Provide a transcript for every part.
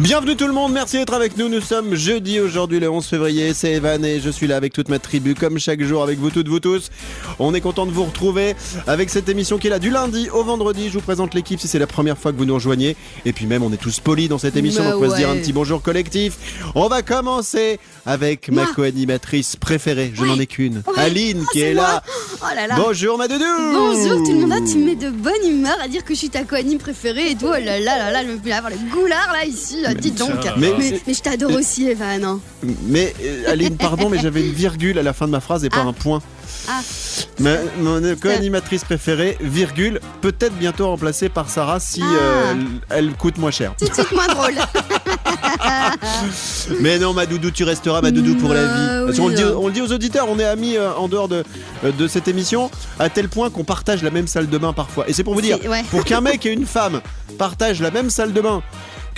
Bienvenue tout le monde, merci d'être avec nous. Nous sommes jeudi aujourd'hui le 11 février. C'est Evan et je suis là avec toute ma tribu comme chaque jour avec vous toutes, vous tous. On est content de vous retrouver avec cette émission qui est là du lundi au vendredi. Je vous présente l'équipe si c'est la première fois que vous nous rejoignez. Et puis même on est tous polis dans cette émission, Bah donc on peut se dire un ouais. petit bonjour collectif. On va commencer avec ma co-animatrice préférée. Je n'en ai qu'une. Ouais. Aline Oh, qui est là. Oh là là. Bonjour ma doudou Bonjour tout le monde, Ah, tu me mets de bonne humeur à dire que je suis ta co-anime préférée et tout. Oh là là là là, je me fais avoir le goulard là ici, là, dis donc. Mais- Mais, mais je t'adore aussi, Evan. hein. Mais euh, Aline, pardon, mais j'avais une virgule à la fin de ma phrase et pas Ah. un point. Ah. Ma, mon co-animatrice préférée, virgule, peut-être bientôt remplacée par Sarah si Ah. euh, elle coûte moins cher. Tout de suite moins drôle. Mais non, ma doudou, tu resteras ma doudou pour la Bah vie. Parce oui, qu'on le dit, hein. on le dit aux auditeurs, on est amis euh, en dehors de, euh, de cette émission, à tel point qu'on partage la même salle de bain parfois. Et c'est pour vous dire, C'est- ouais. pour qu'un mec et une femme partagent la même salle de bain,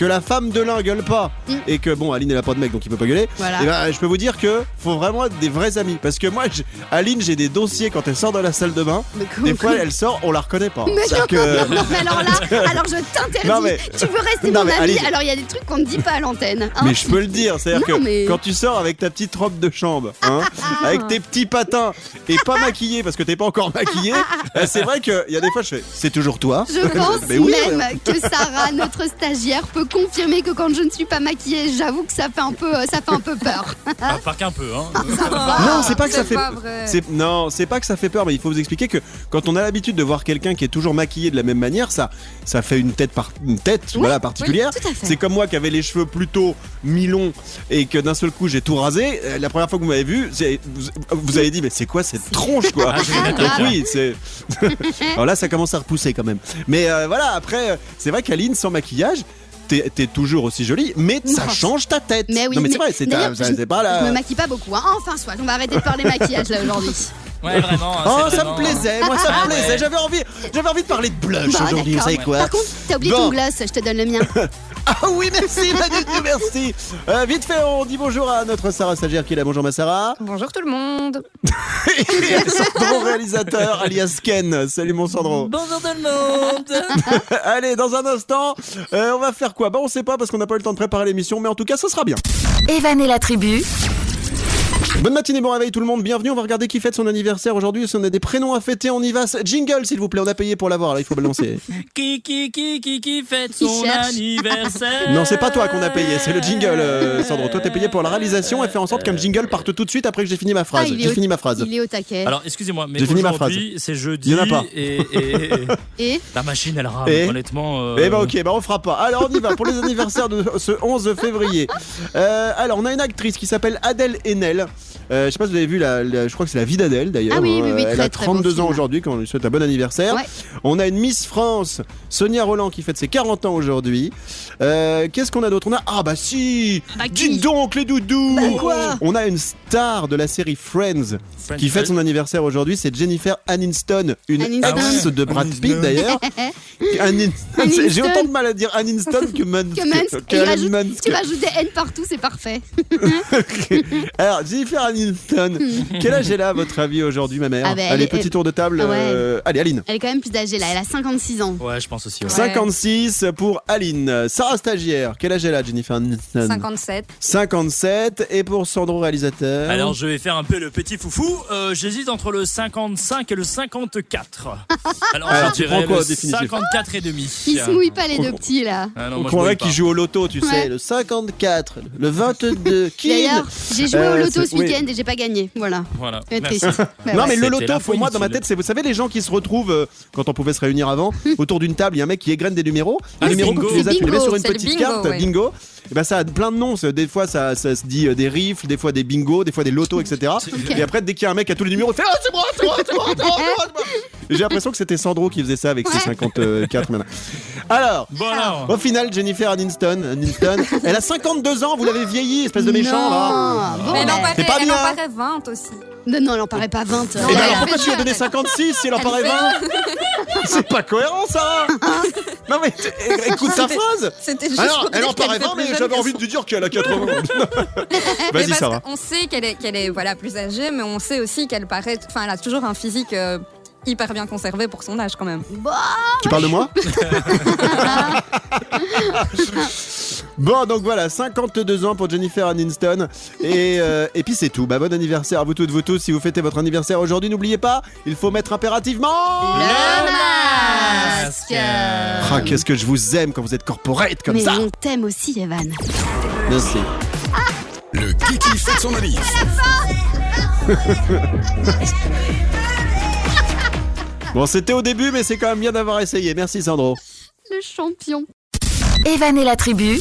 que la femme de l'un gueule pas, Mm. et que bon, Aline elle a pas de mec donc il peut pas gueuler, Voilà. et ben, je peux vous dire que faut vraiment être des vrais amis. Parce que moi, Aline, j'ai des dossiers quand elle sort de la salle de bain. Des fois, elle sort, on la reconnaît pas. Mais non, que- non, mais alors là, alors je t'interdis. Mais- Tu veux rester mon mais ami Aline- Alors il y a des trucs qu'on ne dit pas à l'antenne. hein. Mais je peux le dire, c'est-à-dire Non, que mais- quand tu sors avec ta petite robe de chambre, hein, avec tes petits patins et pas maquillé parce que t'es pas encore maquillé, euh, c'est vrai qu'il y a des fois je fais, c'est toujours toi. Je pense Mais oui, même que Sarah, notre stagiaire, peut confirmer que quand je ne suis pas maquillée, j'avoue que ça fait un peu, euh, ça fait un peu peur. Ah, pas qu'un peu, hein. Non, c'est pas que ça fait. c'est- Non, c'est pas que ça fait peur, mais il faut vous expliquer que quand on a l'habitude de voir quelqu'un qui est toujours maquillé de la même manière, ça, ça fait une tête, par... une tête, voilà, particulière. C'est comme moi qui avais les cheveux plutôt mi-longs et que d'un seul coup j'ai tout rasé. Euh, La première fois que vous m'avez vu, vous, vous avez dit mais c'est quoi cette tronche quoi? Ah, Donc oui, c'est. Alors là, ça commence à repousser quand même. Mais euh, voilà, après, c'est vrai qu'Aline, sans maquillage, t'es toujours aussi jolie, mais ça change ta tête. Mais oui, non, mais c'est mais- vrai, c'est je- pas Je là. me maquille pas beaucoup. Hein. Enfin, soit, on va arrêter de parler maquillage là aujourd'hui. Ouais, vraiment. hein, Oh, ça me plaisait, moi ça me Ah plaisait. ouais. J'avais envie, j'avais envie de parler de blush Bah, aujourd'hui, vous savez quoi Par contre, t'as oublié Bon. ton gloss, je te donne le mien. Ah oui, merci, Manu, merci. Euh, vite fait, on dit bonjour à notre Sarah stagiaire qui est là. Bonjour ma Sarah. Bonjour tout le monde. Et Sandro réalisateur alias Ken. Salut mon Sandro. Bonjour tout le monde Allez, dans un instant, euh, on va faire quoi? Bah on sait pas parce qu'on n'a pas eu le temps de préparer l'émission, mais en tout cas, ce sera bien. Evan et la tribu, Bonne matinée, bon réveil tout le monde, bienvenue. On va regarder qui fête son anniversaire aujourd'hui. Si on a des prénoms à fêter, on y va. Jingle, s'il vous plaît, on a payé pour l'avoir. Là, il faut balancer. Qui, qui, qui, qui, qui fête son cherche. anniversaire Non, c'est pas toi qu'on a payé, c'est le jingle, euh, Sandro. Toi, t'es payé pour la réalisation et faire en sorte qu'un jingle parte tout de suite après que j'ai fini ma phrase. Ah, j'ai fini ma phrase. Il est au taquet. Alors, excusez-moi, mais J'ai fini ma aujourd'hui, c'est jeudi. Il y en a pas. Et, et- et- Et la machine, elle rame, Et honnêtement. euh, Eh bah ok, bah on fera pas. Alors on y va pour les anniversaires de ce 11 février. Euh, alors on a une actrice qui s'appelle Adèle Haenel. Euh, je sais pas si vous avez vu, la, la- je crois que c'est la vie d'Adèle d'ailleurs. Ah oui, oui, oui, Elle très, a très beau 32 ans aujourd'hui, quand on lui souhaite un bon anniversaire. Ouais. On a une Miss France, Sonia Roland, qui fête ses 40 ans aujourd'hui. Euh, Qu'est-ce qu'on a d'autre? On a ah bah si, Bah, dites donc les doudous. Bah, quoi? On a une star de la série Friends French qui fête son anniversaire aujourd'hui. C'est Jennifer Aniston, une Aniston. ex de Brad Pitt d'ailleurs. J'ai autant de mal à dire Aniston que Man. que Mans, que- et que il Alan rajoute- Mans. tu rajoutes des N partout, c'est parfait. Alors, Jennifer Aniston, quel âge elle a à votre avis aujourd'hui, ma mère Ah ben, Allez, elle- petit tour de table. Ouais. euh, Allez, Aline. Elle est quand même plus âgée là, elle a 56 ans. Ouais, je pense aussi. ouais. 56 pour Aline. Sarah stagiaire, quel âge elle a, Jennifer Aniston 57. 57. Et pour Sandro réalisateur Alors, je vais faire un peu le petit foufou. Euh, J'hésite entre le 55 et le 54. Alors, Alors, je tu dirais prends quoi, le au définitif 54 et demi. Ils se mouillent pas les deux petits là. Ah non, On moi, je croirait mouille qu'il joue au loto, tu sais. Le 54, le 22. Qui D'ailleurs, j'ai joué Euh, au loto c'est- ce oui. week-end et j'ai pas gagné. Voilà. Voilà. C'est triste. Bah non ouais. mais le loto pour moi dans ma tête c'est vous savez les gens qui se retrouvent euh, quand on pouvait se réunir avant autour d'une table il y a un mec qui égrène des numéros les Ah, quand tu les as tu les mets sur une petite bingo, carte ouais. bingo et ben ça a plein de noms des fois ça, ça se dit euh, des rifles des fois des bingos des fois des lotos etc et après dès qu'il y a un mec qui a tous les numéros il fait ah c'est moi c'est moi c'est moi c'est moi, c'est moi, c'est moi. J'ai l'impression que c'était Sandro qui faisait ça avec ses 54 maintenant alors Bon, alors. au final Jennifer Aniston Aniston elle a 52 ans vous l'avez vieilli espèce de méchant là Non. Bon, Mais elle en paraît, pas elle bien. en paraît 20 aussi. Non, non, elle en paraît pas 20. Et Non, ben elle alors pourquoi tu lui as donné elle. 56 si elle en paraît fait- 20 C'est pas cohérent ça Non mais écoute ta phrase C'était juste Alors, pour elle en paraît qu'elle fait 20 plus mais j'avais envie de lui dire qu'elle a 80 Mais Vas-y parce Sarah. qu'on sait qu'elle est, qu'elle est voilà, plus âgée, mais on sait aussi qu'elle paraît. Enfin, elle a toujours un physique euh, hyper bien conservé pour son âge quand même. Tu parles de moi Bon, donc voilà, 52 ans pour Jennifer Aniston. Et, euh, et puis c'est tout. Bah, bon anniversaire à vous toutes, vous tous. Si vous fêtez votre anniversaire aujourd'hui, n'oubliez pas, il faut mettre impérativement. Le masque Ah, qu'est-ce que je vous aime quand vous êtes corporate comme Mais ça. on t'aime aussi, Evan. Merci. Le Kiki fête son analyse. Bon, c'était au début, mais c'est quand même bien d'avoir essayé. Merci Sandro. Le champion. Evan et la tribu,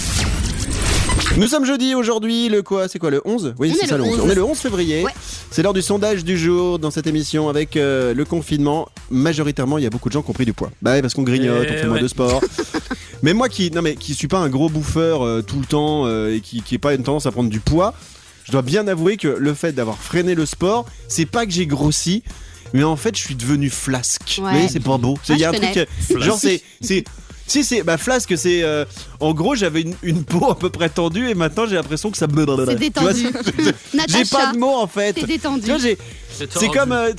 Nous sommes jeudi aujourd'hui, le quoi C'est quoi le 11 Oui, c'est est ça le le 11. 11. On est le 11 février. Ouais. C'est l'heure du sondage du jour dans cette émission avec euh, le confinement. Majoritairement, il y a beaucoup de gens qui ont pris du poids. Bah ouais, parce qu'on grignote, Eh on fait moins de sport. mais moi qui non mais qui suis pas un gros bouffeur euh, tout le temps euh, et qui qui est pas une tendance à prendre du poids, je dois bien avouer que le fait d'avoir freiné le sport, c'est pas que j'ai grossi. Mais en fait, je suis devenu flasque. Ouais. Mais c'est pas beau. C'est- Ah, Il y a un truc, connais. euh, genre c'est, c'est, si c'est, bah flasque, c'est, euh, en gros, j'avais une, une peau à peu près tendue et maintenant j'ai l'impression que ça me. C'est détendu. c'est- J'ai pas de mots en fait. t'es détendu. C'est c'est comme, euh,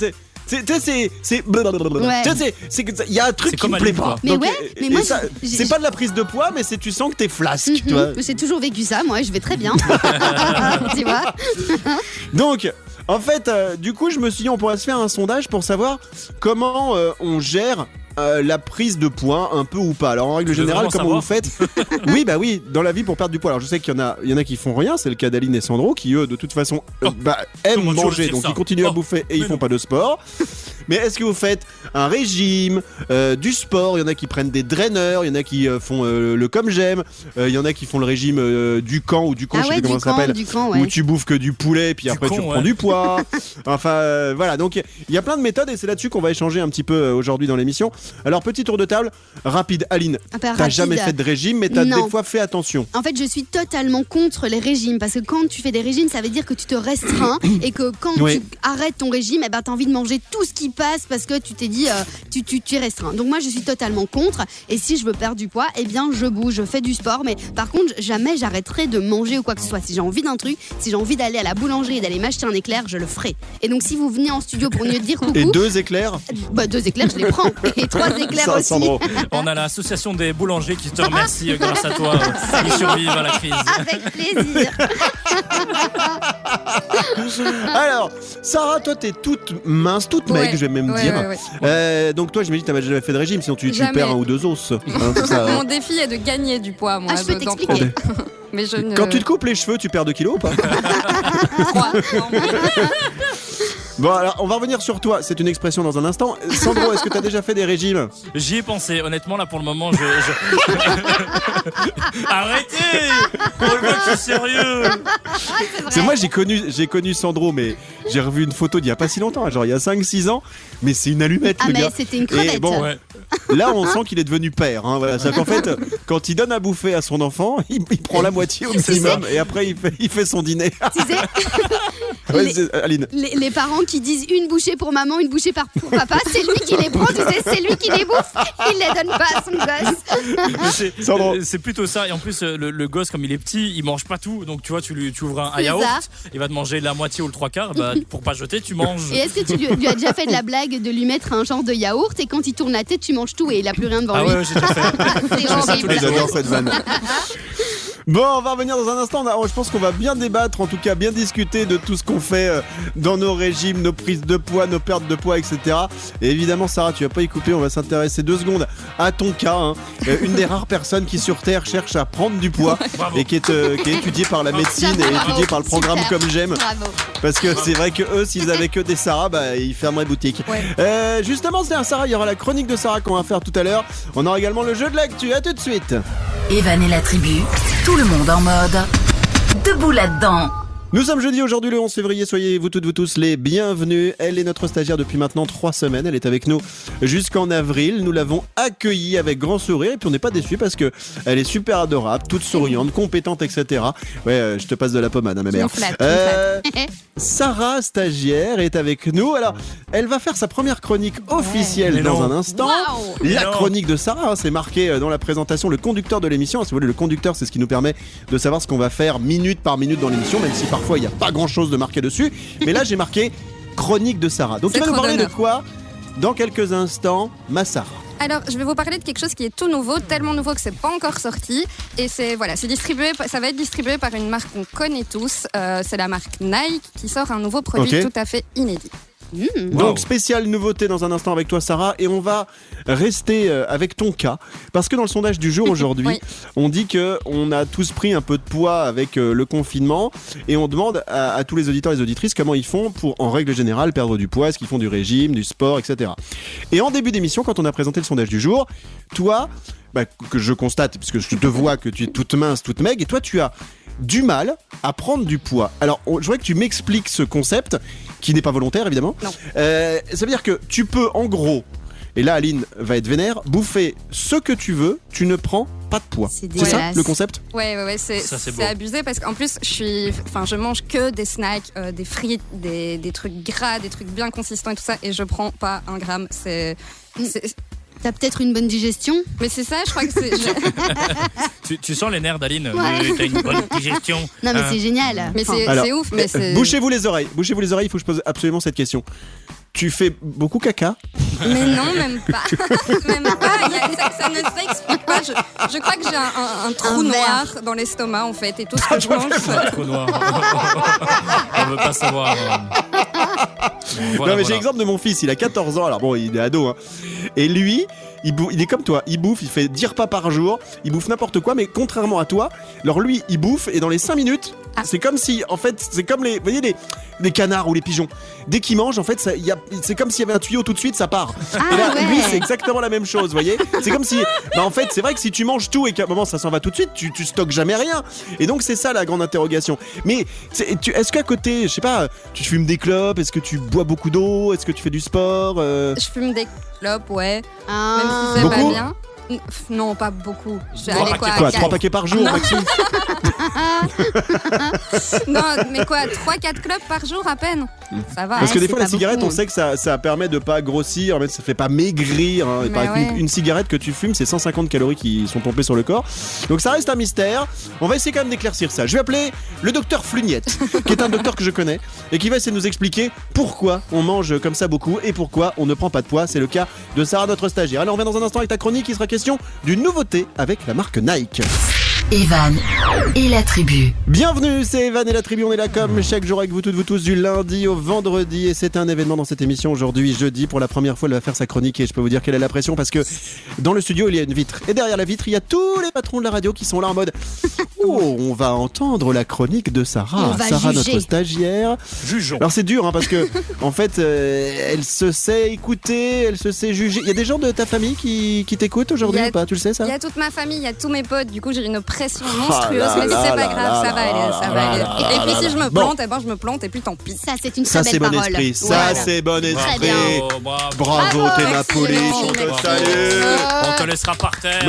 c'est, tu sais, c'est, c'est, c'est, c'est il y a un truc C'est qui me plaît pas. Mais ouais, euh, mais moi, c'est pas de la prise de poids, mais c'est tu sens que t'es flasque, tu vois. Mhm. J'ai toujours vécu ça, moi, je vais très bien. tu vois Donc, en fait, euh, du coup, je me suis dit, on pourrait se faire un sondage pour savoir comment euh, on gère euh, la prise de poids, un peu ou pas. Alors, en règle générale, comment vous faites? Oui, bah oui, dans la vie pour perdre du poids. Alors, je sais qu'il y en a, il y en a qui font rien, c'est le cas d'Aline et Sandro, qui eux, de toute façon, euh, Oh, bah, aiment manger, donc ça ils continuent à Oh, bouffer et ils font non. pas de sport. Mais est-ce que vous faites un régime, euh, du sport? Il y en a qui prennent des draineurs, il y en a qui euh, font euh, le comme j'aime, euh, il y en a qui font le régime euh, du camp ou du con, Ah je sais ouais, plus comment du ça camp, s'appelle du camp, où ouais. tu bouffes que du poulet, puis Du après tu ouais. du poids. enfin, euh, voilà. Donc, il y a plein de méthodes et c'est là-dessus qu'on va échanger un petit peu aujourd'hui dans l'émission. Alors, petit tour de table, rapide. Aline, peu t'as jamais fait de régime, mais t'as des fois fait attention. En fait, je suis totalement contre les régimes parce que quand tu fais des régimes, ça veut dire que tu te restreins et que quand Oui. tu arrêtes ton régime, eh ben, tu as envie de manger tout ce qui passe parce que tu t'es dit euh, tu, tu, tu es restreint. Donc moi, je suis totalement contre et si je veux perdre du poids, eh bien, je bouge, je fais du sport, mais par contre, jamais j'arrêterai de manger ou quoi que ce soit. Si j'ai envie d'un truc, si j'ai envie d'aller à la boulangerie et d'aller m'acheter un éclair, je le ferai. Et donc, si vous venez en studio pour venir dire coucou, Et deux éclairs bah, deux éclairs, je les prends et trois éclairs Ça, aussi. Sandro. On a l'association des boulangers qui te remercie euh, grâce à toi. euh, Ils survivent à la crise. Avec plaisir. Alors, Sarah, toi, t'es toute mince, toute Ouais. maigre, vais même Ouais, dire. ouais, ouais. Euh, donc, toi, je me dis, t'as jamais fait de régime, sinon tu, perds un ou deux os. Hein, ça, hein. Mon défi est de gagner du poids, moi. Ah, je peux t'expliquer. prendre. Mais je ne. Quand tu te coupes les cheveux, tu perds 2 kilos ou pas? Bon, alors, on va revenir sur toi. C'est une expression dans un instant. Sandro, est-ce que t'as déjà fait des régimes J'y ai pensé. Honnêtement, là, pour le moment, je. je- Arrêtez Pour le mec, je suis sérieux C'est moi j'ai connu j'ai connu Sandro mais j'ai revu une photo d'il y a pas si longtemps, genre il y a 5 6 ans, mais c'est une allumette Ah, le mais gars. c'était une Et crevette. bon, Ouais. là on sent qu'il est devenu père hein, voilà, c'est qu'en fait quand il donne à bouffer à son enfant, il, il prend la moitié au minimum et après il fait il fait son dîner. Tu sais, Ouais, Les- Aline. les, les parents qui disent une bouchée pour maman, une bouchée par, pour papa, c'est lui qui les prend, tu sais, c'est lui qui les bouffe, il les donne pas à son gosse. C'est- euh, C'est plutôt ça. Et en plus, euh, le, le gosse, comme il est petit, il mange pas tout. Donc, tu vois, tu lui tu ouvres un, yaourt, ça. il va te manger la moitié ou le trois quarts. Bah, pour pas jeter, tu manges. Et est-ce que tu lui, lui as déjà fait de la blague de lui mettre un genre de yaourt et quand il tourne la tête, tu manges tout et il a plus rien devant Ah lui? ouais, ouais, j'ai déjà fait. C'est ça tous les jours. J'adore cette vanne. Bon, on va revenir dans un instant. On a- Je pense qu'on va bien débattre, en tout cas bien discuter de tout ce qu'on fait euh, dans nos régimes, nos prises de poids, nos pertes de poids, etc. Et évidemment, Sarah, tu vas pas y couper. On va s'intéresser deux secondes à ton cas. hein. Euh, une des rares personnes qui sur Terre cherche à prendre du poids Bravo. et qui est, euh, qui est étudiée par la médecine et étudiée par le programme Super. Comme J'aime. Parce que c'est vrai que eux, s'ils avaient que des Sarah, bah, ils fermeraient boutique. Ouais. Euh, justement, c'est un Sarah. Il y aura la chronique de Sarah qu'on va faire tout à l'heure. On aura également le jeu de l'actu. À tout de suite. Evan et la tribu, tout le monde en mode. Debout là-dedans. Nous sommes jeudi aujourd'hui le 11 février, soyez vous toutes vous tous les bienvenus. Elle est notre stagiaire depuis maintenant trois semaines, elle est avec nous jusqu'en avril. Nous l'avons accueillie avec grand sourire et puis on n'est pas déçus parce que elle est super adorable, toute souriante, compétente, etc. Ouais, euh, je te passe de la pommade, hein, ma mère. Euh, Sarah, stagiaire, est avec nous. Alors, elle va faire sa première chronique officielle Mais dans un instant. La chronique de Sarah, hein, c'est marqué euh, dans la présentation, le conducteur de l'émission. Si vous voulez, le conducteur, c'est ce qui nous permet de savoir ce qu'on va faire minute par minute dans l'émission, même si parfois il n'y a pas grand chose de marqué dessus. Mais là, j'ai marqué chronique de Sarah. Donc, tu vas nous parler de quoi dans quelques instants, ma Sarah Alors, je vais vous parler de quelque chose qui est tout nouveau, tellement nouveau que c'est pas encore sorti. Et c'est voilà, c'est distribué, ça va être distribué par une marque qu'on connaît tous. Euh, c'est la marque Nike qui sort un nouveau produit tout à fait inédit. Mmh. Donc spéciale nouveauté dans un instant avec toi Sarah et on va rester euh, avec ton cas parce que dans le sondage du jour aujourd'hui Oui. on dit que on a tous pris un peu de poids avec euh, le confinement et on demande à, à tous les auditeurs et les auditrices comment ils font pour en règle générale perdre du poids, est-ce qu'ils font du régime, du sport, etc. Et en début d'émission quand on a présenté le sondage du jour, toi bah, que je constate puisque je te vois que tu es toute mince, toute maigre et toi tu as du mal à prendre du poids. Alors, on- je voudrais que tu m'expliques ce concept, qui n'est pas volontaire évidemment. Non. Euh, ça veut dire que tu peux, en gros, et là Aline va être vénère, bouffer ce que tu veux, tu ne prends pas de poids. C'est C'est ça le concept? Ouais, ouais, ouais, c'est abusé parce qu'en plus, je suis, enfin, je mange que des snacks, euh, des frites, des, des trucs gras, des trucs bien consistants et tout ça, et je prends pas un gramme. C'est- T'as peut-être une bonne digestion mais c'est ça, je crois que c'est. Tu, tu sens les nerfs d'Aline Ouais. Oui, T'as une bonne digestion. Non, mais Hein. c'est génial. Mais c'est Alors, c'est ouf, mais euh, c'est. Bouchez-vous les oreilles, bouchez-vous les oreilles, il faut que je pose absolument cette question. Tu fais beaucoup caca Mais non, même pas. même pas. Il y a- ça, ça ne s'explique pas. Je, je crois que j'ai un, un- un trou Un verre. noir dans l'estomac, en fait, et tout ce que je mange. Un trou noir. On veut pas savoir. euh. Bon, voilà, Non mais j'ai voilà. l'exemple de mon fils, il a 14 ans, alors bon il est ado hein. Et lui, il, il est comme toi, il bouffe, il fait 10 repas par jour, il bouffe n'importe quoi, mais contrairement à toi, alors lui il bouffe et dans les 5 minutes, Ah. c'est comme si, en fait, c'est comme les, vous voyez les, les canards ou les pigeons, dès qu'ils mangent, en fait, c'est comme s'il y avait un tuyau tout de suite, ça part. Ah et là, ouais. lui c'est exactement la même chose, vous voyez C'est comme si, bah en fait c'est vrai que si tu manges tout et qu'à un moment ça s'en va tout de suite, tu, tu stockes jamais rien. Et donc c'est ça la grande interrogation. Mais c'est- tu- est-ce qu'à côté, je sais pas, tu fumes des clopes, est-ce que tu bois beaucoup d'eau, est-ce que tu fais du sport euh, Je fume des clopes, ouais. Ah. Même si c'est pas Beaucoup? bien. Non, pas beaucoup. Je Trois quoi, paquets Quoi, trois paquets par jour, Maxime? Non, mais quoi, 3-4 clopes par jour à peine? Ça va. Parce que Ouais, des fois, la cigarette, beaucoup. on sait que ça, ça permet de pas grossir, mais ça fait pas maigrir. hein. Ouais. une cigarette que tu fumes, c'est 150 calories qui sont pompées sur le corps. Donc ça reste un mystère. On va essayer quand même d'éclaircir ça. Je vais appeler le docteur Flugnette, qui est un docteur que je connais, et qui va essayer de nous expliquer pourquoi on mange comme ça beaucoup et pourquoi on ne prend pas de poids. C'est le cas de Sarah, notre stagiaire. Alors on revient dans un instant avec ta chronique. Il sera d'une nouveauté avec la marque Nike. Evan et la tribu. Bienvenue, c'est Evan et la tribu, on est là comme chaque jour avec vous toutes, vous tous, du lundi au vendredi. Et c'est un événement dans cette émission aujourd'hui, jeudi. Pour la première fois, elle va faire sa chronique et je peux vous dire qu'elle a la pression parce que dans le studio, il y a une vitre. Et derrière la vitre, il y a tous les patrons de la radio qui sont là en mode Oh, on va entendre la chronique de Sarah. On va Sarah, juger. notre stagiaire. Jugeons. Alors c'est dur hein, parce que en fait, euh, elle se sait écouter, elle se sait juger. Il y a des gens de ta famille qui, qui t'écoutent aujourd'hui Il y a- ou pas? Tu le sais ça? Il y a toute ma famille, il y a tous mes potes, du coup j'ai une pression Ah monstrueuse, là mais c'est pas grave, ça va aller, ça va aller. Et puis si je me plante, eh ben je me plante et puis tant pis. Ça, c'est une Ça très c'est belle bon parole. esprit, ça c'est bon esprit. Bravo, bravo. Bravo, Bravo, t'es ma police, on te salue. On te laissera par terre.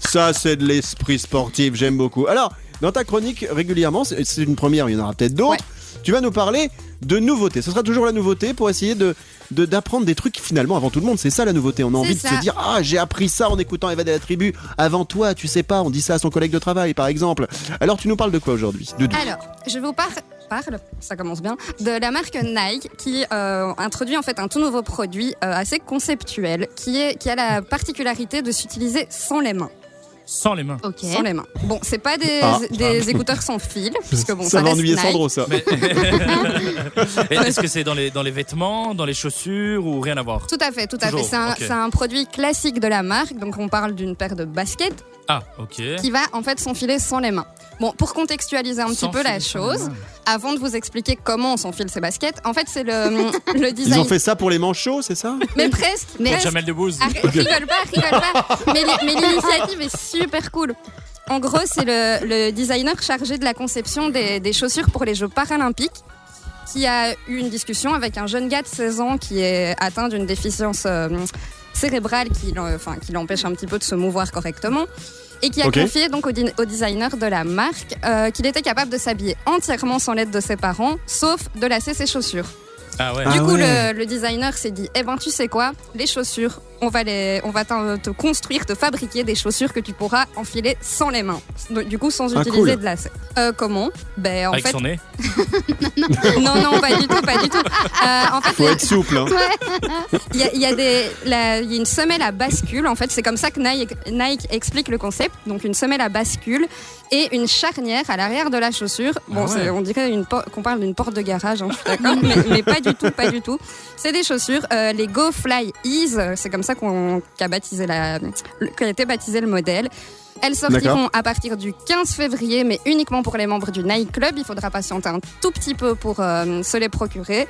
Ça, c'est de l'esprit sportif, j'aime beaucoup. Alors, dans ta chronique régulièrement, c'est une première, il y en aura peut-être d'autres. Ouais. Tu vas nous parler de nouveautés. Ce sera toujours la nouveauté pour essayer de de- d'apprendre des trucs finalement avant tout le monde. C'est ça la nouveauté. On a envie de se dire ah j'ai appris ça en écoutant Eva de la tribu avant toi. Tu sais pas. On dit ça à son collègue de travail par exemple. Alors tu nous parles de quoi aujourd'hui? Alors, je vous par- parle, ça commence bien, de la marque Nike qui euh, introduit en fait un tout nouveau produit euh, assez conceptuel qui, est, qui a la particularité de s'utiliser sans les mains. Sans les mains. Ok. Sans les mains. Bon, c'est pas des, Ah. des écouteurs sans fil, puisque bon, ça ça, va ennuyer. Sandro ça. Mais- Est-ce que c'est dans les, dans les vêtements, dans les chaussures ou rien à voir? Tout à fait, tout à Toujours, fait. C'est un, ok. c'est un produit classique de la marque. Donc, on parle d'une paire de baskets Ah, ok. qui va en fait s'enfiler sans les mains. Bon, pour contextualiser un petit peu la chose, avant de vous expliquer comment on s'enfile ces baskets, en fait, c'est le, le Ils design. ont fait ça pour les manchots, c'est ça? Mais presque. Mais- presque. Jamel Debbouze. Rigole pas, rigole pas. Mais l'initiative est super cool. En gros, c'est le, le designer chargé de la conception des, des chaussures pour les Jeux paralympiques qui a eu une discussion avec un jeune gars de 16 ans qui est atteint d'une déficience euh, cérébrale qui, l'en- enfin, qui l'empêche un petit peu de se mouvoir correctement et qui a confié donc au, designer de la marque euh, qu'il était capable de s'habiller entièrement sans l'aide de ses parents, sauf de lasser ses chaussures. Ah ouais. Ah du coup, ouais. le, le designer s'est dit, eh ben tu sais quoi, les chaussures, on va les, on va t'en- te construire, te fabriquer des chaussures que tu pourras enfiler sans les mains, Donc, du coup sans Ah, utiliser cool. de lacets. Euh, comment? Ben en Avec fait, son nez. non non pas du tout, pas du tout. Euh, en fait, Faut les- être souple. Hein. il y a, il y a des, la- il y a une semelle à bascule. En fait, c'est comme ça que Nike, Nike explique le concept. Donc, une semelle à bascule et une charnière à l'arrière de la chaussure. Bon, Ah ouais. c'est- on dirait qu'on parle d'une porte de garage, hein, je suis d'accord, mais, mais pas du tout, pas du tout. C'est des chaussures, euh, les Go Fly Ease. C'est comme ça qu'on qu'a baptisé la, qu'a été baptisé le modèle. Elles sortiront à partir du 15 février, mais uniquement pour les membres du Nike Club. Il faudra patienter un tout petit peu pour euh, se les procurer.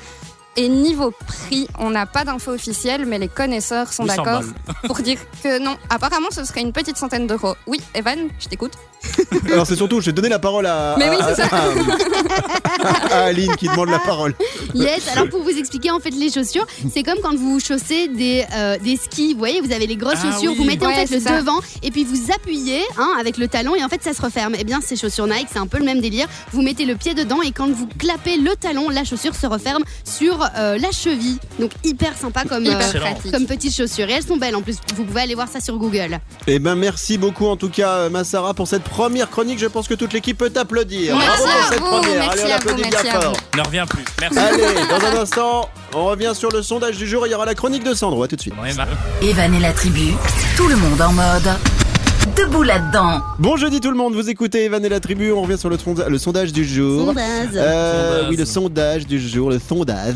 Et niveau prix, on n'a pas d'infos officielles, mais les connaisseurs sont 800 d'accord pour dire que non. Apparemment, ce serait une petite centaine d'euros. Oui, Evan, je t'écoute. Alors c'est surtout, je vais donner la parole à, Mais oui, à- c'est ça. à- à Aline qui demande la parole. Yes, alors pour vous expliquer en fait les chaussures, c'est comme quand vous chaussez des, euh, des skis, vous voyez, vous avez les grosses Ah chaussures, oui. vous mettez en fait le ça. devant et puis vous appuyez hein, avec le talon et en fait ça se referme. Et bien ces chaussures Nike, c'est un peu le même délire. Vous mettez le pied dedans et quand vous clapez le talon, la chaussure se referme sur euh, la cheville. Donc hyper sympa comme, Hyper euh, comme petites chaussures. Et elles sont belles en plus, vous pouvez aller voir ça sur Google. Eh ben merci beaucoup en tout cas euh, Massara pour cette première chronique. Je pense que toute l'équipe peut t'applaudir. Merci Bravo pour à cette vous, première. merci Allez, on à vous, applaudit bien fort. Ne reviens plus. Merci. Allez, dans un instant, on revient sur le sondage du jour. Il y aura la chronique de Sandro. À tout de suite. Evan et la tribu, tout le monde en mode. Debout là-dedans. Bon jeudi tout le monde, vous écoutez Evan et la tribu. On revient sur le, sonda- le sondage du jour. Sondage. Euh, Sondage. oui, le sondage du jour, le sondage.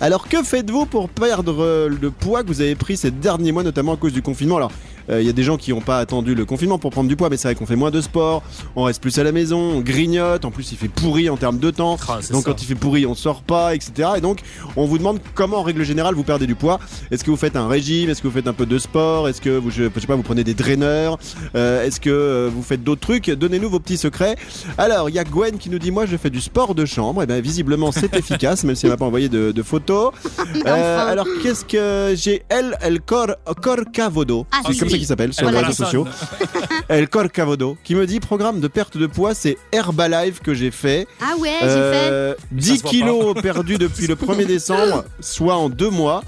Alors, que faites-vous pour perdre le poids que vous avez pris ces derniers mois, notamment à cause du confinement? Alors, euh, il y a des gens qui n'ont pas attendu le confinement pour prendre du poids, mais c'est vrai qu'on fait moins de sport, on reste plus à la maison, on grignote, en plus il fait pourri en termes de temps. Ah, Donc ça. quand il fait pourri, on sort pas, etc. Et donc on vous demande comment en règle générale vous perdez du poids. Est-ce que vous faites un régime? Est-ce que vous faites un peu de sport? Est-ce que vous, je, je sais pas, vous prenez des draineurs? Euh, Est-ce que euh, vous faites d'autres trucs? Donnez-nous vos petits secrets. Alors il y a Gwen qui nous dit moi je fais du sport de chambre. Et bien visiblement c'est efficace, même si elle m'a pas envoyé de, de photos. Euh, alors qu'est-ce que j'ai? Elle, El Cor Corcavodo. Ah, c'est comme. Ça qu'il s'appelle sur les réseaux sociaux. El Corcavodo qui me dit programme de perte de poids c'est Herbalife que j'ai fait. Ah ouais, j'ai fait. Euh, 10 se voit kilos perdus depuis le 1er décembre, soit en deux mois.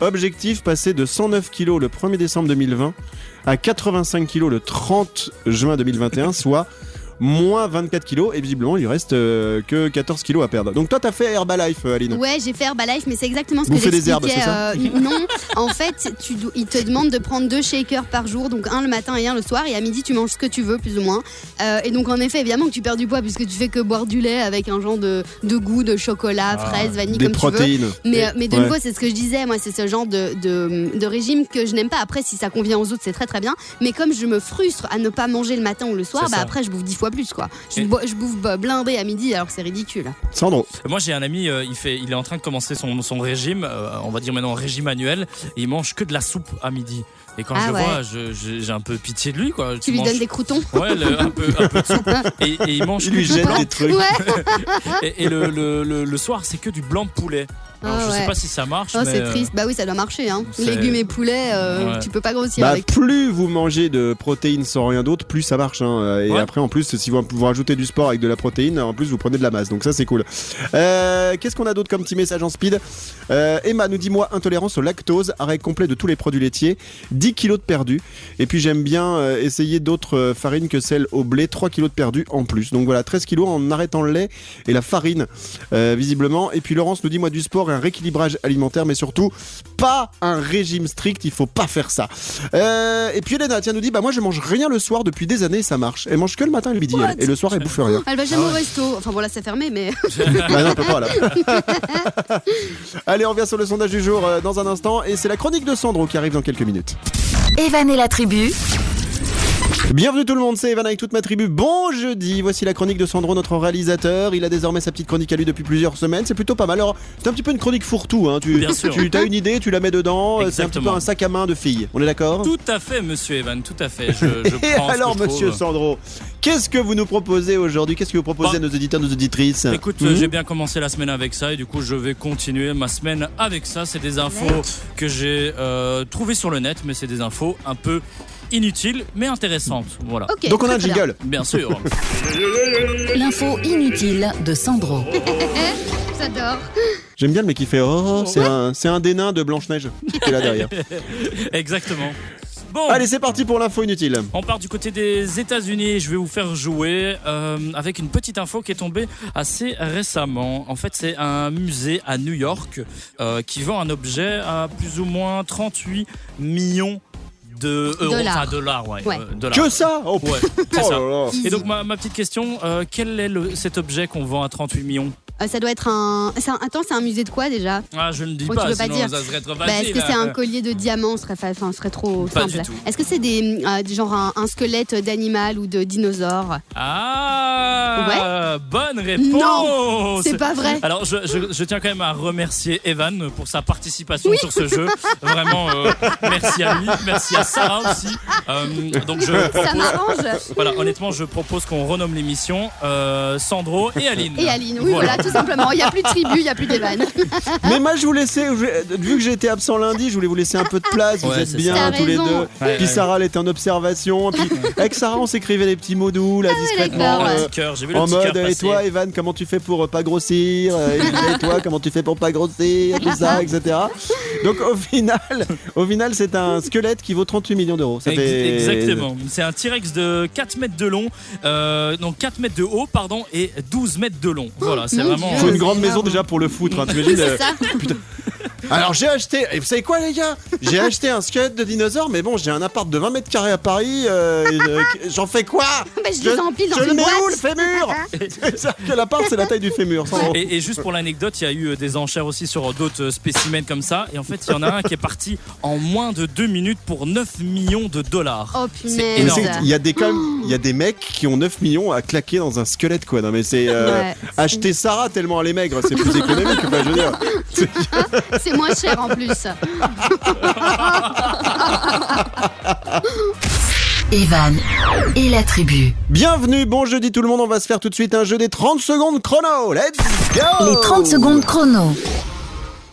Objectif passer de 109 kilos le 1er décembre 2020 à 85 kilos le 30 juin 2021, soit moins 24 kilos. Et visiblement, il lui reste euh, que 14 kilos à perdre. Donc toi, t'as fait Herbalife, euh, Aline. Ouais, j'ai fait Herbalife, mais c'est exactement ce Bouffer que des herbes, c'est ça euh, non, en fait, tu, do- ils te demandent de prendre deux shakers par jour, donc un le matin et un le soir, et à midi tu manges ce que tu veux, plus ou moins. Euh, et donc en effet, évidemment que tu perds du poids puisque tu fais que boire du lait avec un genre de, de goût de chocolat, Ah, fraise, vanille, Des comme tu veux. protéines. Mais, euh, mais de Ouais. nouveau, c'est ce que je disais, moi, c'est ce genre de, de, de régime que je n'aime pas. Après, si ça convient aux autres, c'est très très bien. Mais comme je me frustre à ne pas manger le matin ou le soir, C'est bah ça. après, je bouffe dix fois plus, quoi. Je, Et- bo- je bouffe blindé à midi alors que c'est ridicule. Sandro. Moi j'ai un ami, euh, il fait, il est en train de commencer son, son régime, euh, on va dire maintenant régime annuel, et il mange que de la soupe à midi. Et quand Ah je le ouais. vois, je- je- j'ai un peu pitié de lui quoi. Tu lui manges- donnes des croutons Ouais, le- un, peu, un peu de soupe. Et, et il mange Il lui jette des trucs. Ouais, Et, et le, le, le, le soir, c'est que du blanc de poulet. Alors, Ah je sais ouais. pas si ça marche. Oh, mais, c'est euh, triste. Bah oui, ça doit marcher. Hein. Légumes et poulets, euh, Ouais. tu peux pas grossir Bah, avec. plus vous mangez de protéines sans rien d'autre, plus ça marche. hein. Et Ouais. après, en plus, si vous, vous rajoutez du sport avec de la protéine, en plus, vous prenez de la masse. Donc ça, c'est cool. Euh, Qu'est-ce qu'on a d'autre comme petit message en speed? Euh, Emma nous dit moi intolérance au lactose, arrêt complet de tous les produits laitiers, 10 kilos de perdus. Et puis j'aime bien euh, essayer d'autres euh, farines que celles au blé, 3 kilos de perdus en plus. Donc voilà, 13 kilos en arrêtant le lait et la farine, euh, visiblement. Et puis Laurence nous dit moi du sport et un rééquilibrage alimentaire, mais surtout pas un régime strict, il faut pas faire ça. Euh, et puis Elena, tiens, nous dit bah moi je mange rien le soir depuis des années, ça marche. Elle mange que le matin et le midi, elle. et le soir elle bouffe rien. Elle va jamais Ah au resto. Enfin bon, là, c'est fermé, mais. Bah non, on peut pas là. Allez, on revient sur le sondage du jour euh, dans un instant et c'est la chronique de Sandro qui arrive dans quelques minutes. Evan la tribu, Bienvenue tout le monde, c'est Evan avec toute ma tribu. Bon jeudi, voici la chronique de Sandro, notre réalisateur. Il a désormais sa petite chronique à lui depuis plusieurs semaines. C'est plutôt pas mal. Alors, c'est un petit peu une chronique fourre-tout. Hein. Tu, Bien sûr. tu as une idée, tu la mets dedans. C'est un petit peu un sac à main de fille. On est d'accord? Tout à fait, monsieur Evan, tout à fait. Je, je Et prends ce alors, monsieur trouve. Sandro, qu'est-ce que vous nous proposez aujourd'hui? Qu'est-ce que vous proposez Bah, à nos auditeurs, nos auditrices? Écoute, euh, j'ai bien commencé la semaine avec ça et du coup je vais continuer ma semaine avec ça. C'est des infos que j'ai euh, trouvées sur le net, mais c'est des infos un peu inutiles mais intéressantes. Voilà. Donc on a un bien. jingle. Bien sûr. L'info inutile de Sandro. J'adore. J'aime bien le mec qui fait Oh, c'est un, c'est un des nains de Blanche-Neige qui est là derrière. Exactement. Bon. Allez, c'est parti pour l'info inutile. On part du côté des États-Unis. Je vais vous faire jouer euh, avec une petite info qui est tombée assez récemment. En fait, c'est un musée à New York euh, qui vend un objet à plus ou moins 38 millions de euros. Dollars. Enfin, dollars, ouais. Ouais. euh, dollars. Que ça Oh, Ouais, c'est oh ça. là là. Et donc ma, ma petite question, euh, quel est le- cet objet qu'on vend à 38 millions? Euh, ça doit être un. Attends, c'est un musée de quoi déjà? Ah, je ne dis Oh, tu pas, veux pas dire. ça serait trop Bah. Est-ce que c'est hein. un collier de diamants? Ce serait, fa- enfin, serait trop Pas simple. Est-ce que c'est des euh, genre un, un squelette d'animal ou de dinosaure? Ah, bonne réponse. Non, c'est pas vrai. Alors, je, je- je tiens quand même à remercier Evan pour sa participation sur ce jeu. Vraiment, euh, merci à lui, merci à Sarah aussi. Donc, je Ça m'arrange. voilà, honnêtement, je propose qu'on renomme l'émission Sandro et Aline. Et Aline, oui, voilà, tout simplement. Il n'y a plus de tribu, il n'y a plus d'Evan. Mais moi, je vous laissais, je- vu que été absent lundi, je voulais vous laisser un peu de place. Vous Ouais, êtes c'est bien ça. T'as tous les raison. deux. Ouais, puis ouais. Sarah, elle était en observation. Puis avec Sarah, on s'écrivait des petits mots doux, là, discrètement. d'accord, Un ouais. euh, petit cœur, j'ai vu le en petit mode, cœur et passer. toi, Evan, comment tu fais pour euh, pas grossir Euh, Et toi, comment tu fais pour pas grossir Tout ça, etc. Donc, au final, au final, c'est un squelette qui vaut 38 millions d'euros. Ça Ex- fait Exactement. C'est un T-Rex de 4 mètres de long, euh, non 4 mètres de haut, pardon, et 12 mètres de long. Voilà, c'est vraiment. Dieu. Faut une grande maison déjà pour le foutre, hein, t'imagines euh. Alors j'ai acheté, et vous savez quoi les gars? J'ai acheté un squelette de dinosaure, mais bon j'ai un appart de 20 mètres carrés à Paris, euh, euh, j'en fais quoi? Bah, je les empile dans je le une mets où le boîte. fémur C'est-à-dire que l'appart c'est la taille du fémur. Et, et juste pour l'anecdote, il y a eu des enchères aussi sur d'autres spécimens comme ça. Et en fait, il y en a un qui est parti en moins de 2 minutes pour 9 millions de dollars. Oh punaise. Il y a des quand même- il y a des mecs qui ont 9 millions à claquer dans un squelette quoi. Non mais c'est euh, Ouais. acheter Sarah tellement elle est maigre, c'est plus économique. Je veux dire. C'est moins cher en plus. Evan et la tribu. Bienvenue, bon jeudi tout le monde. On va se faire tout de suite un jeu des 30 secondes chrono. Let's go. Les 30 secondes chrono.